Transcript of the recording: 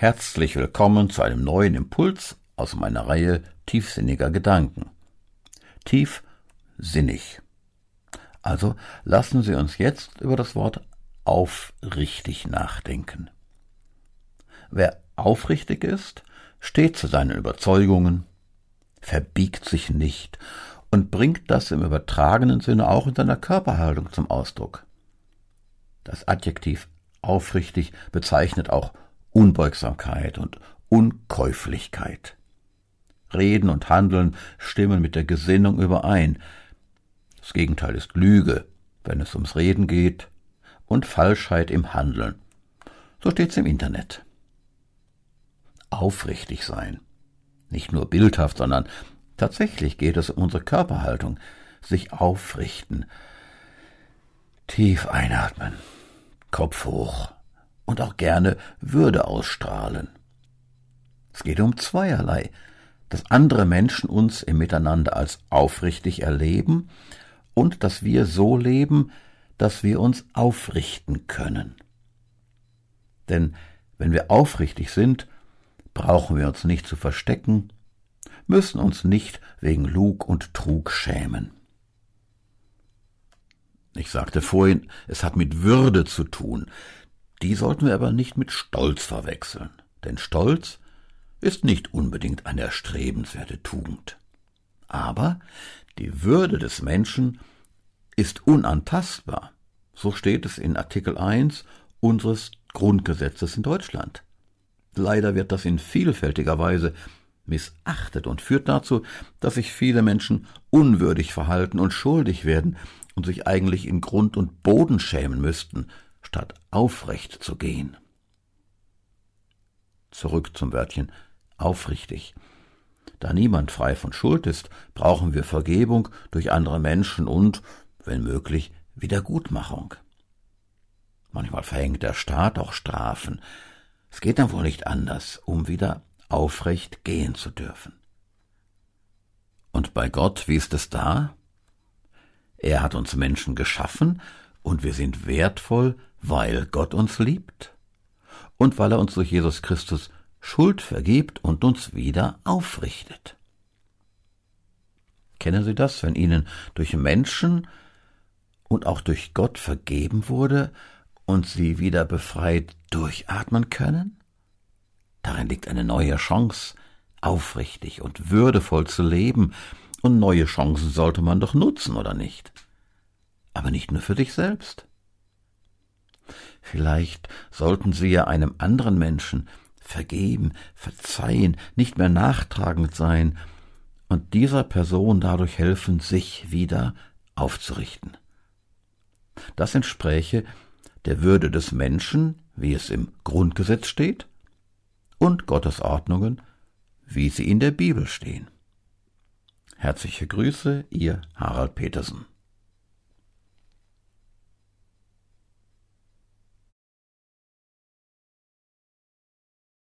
Herzlich willkommen zu einem neuen Impuls aus meiner Reihe tiefsinniger Gedanken. Tiefsinnig. Also lassen Sie uns jetzt über das Wort aufrichtig nachdenken. Wer aufrichtig ist, steht zu seinen Überzeugungen, verbiegt sich nicht und bringt das im übertragenen Sinne auch in seiner Körperhaltung zum Ausdruck. Das Adjektiv aufrichtig bezeichnet auch Unbeugsamkeit und Unkäuflichkeit. Reden und Handeln stimmen mit der Gesinnung überein. Das Gegenteil ist Lüge, wenn es ums Reden geht, und Falschheit im Handeln. So steht's im Internet. Aufrichtig sein. Nicht nur bildhaft, sondern tatsächlich geht es um unsere Körperhaltung. Sich aufrichten. Tief einatmen. Kopf hoch und auch gerne Würde ausstrahlen. Es geht um zweierlei, dass andere Menschen uns im Miteinander als aufrichtig erleben und dass wir so leben, dass wir uns aufrichten können. Denn wenn wir aufrichtig sind, brauchen wir uns nicht zu verstecken, müssen uns nicht wegen Lug und Trug schämen. Ich sagte vorhin, es hat mit Würde zu tun, die sollten wir aber nicht mit Stolz verwechseln, denn Stolz ist nicht unbedingt eine erstrebenswerte Tugend. Aber die Würde des Menschen ist unantastbar. So steht es in Artikel 1 unseres Grundgesetzes in Deutschland. Leider wird das in vielfältiger Weise missachtet und führt dazu, dass sich viele Menschen unwürdig verhalten und schuldig werden und sich eigentlich in Grund und Boden schämen müssten, statt aufrecht zu gehen. Zurück zum Wörtchen aufrichtig. Da niemand frei von Schuld ist, brauchen wir Vergebung durch andere Menschen und, wenn möglich, Wiedergutmachung. Manchmal verhängt der Staat auch Strafen. Es geht dann wohl nicht anders, um wieder aufrecht gehen zu dürfen. Und bei Gott, wie ist es da? Er hat uns Menschen geschaffen und wir sind wertvoll, weil Gott uns liebt und weil er uns durch Jesus Christus Schuld vergibt und uns wieder aufrichtet. Kennen Sie das, wenn Ihnen durch Menschen und auch durch Gott vergeben wurde und Sie wieder befreit durchatmen können? Darin liegt eine neue Chance, aufrichtig und würdevoll zu leben, und neue Chancen sollte man doch nutzen, oder nicht? Aber nicht nur für dich selbst. Vielleicht sollten Sie ja einem anderen Menschen vergeben, verzeihen, nicht mehr nachtragend sein und dieser Person dadurch helfen, sich wieder aufzurichten. Das entspräche der Würde des Menschen, wie es im Grundgesetz steht, und Gottes Ordnungen, wie sie in der Bibel stehen. Herzliche Grüße, Ihr Harald Petersen.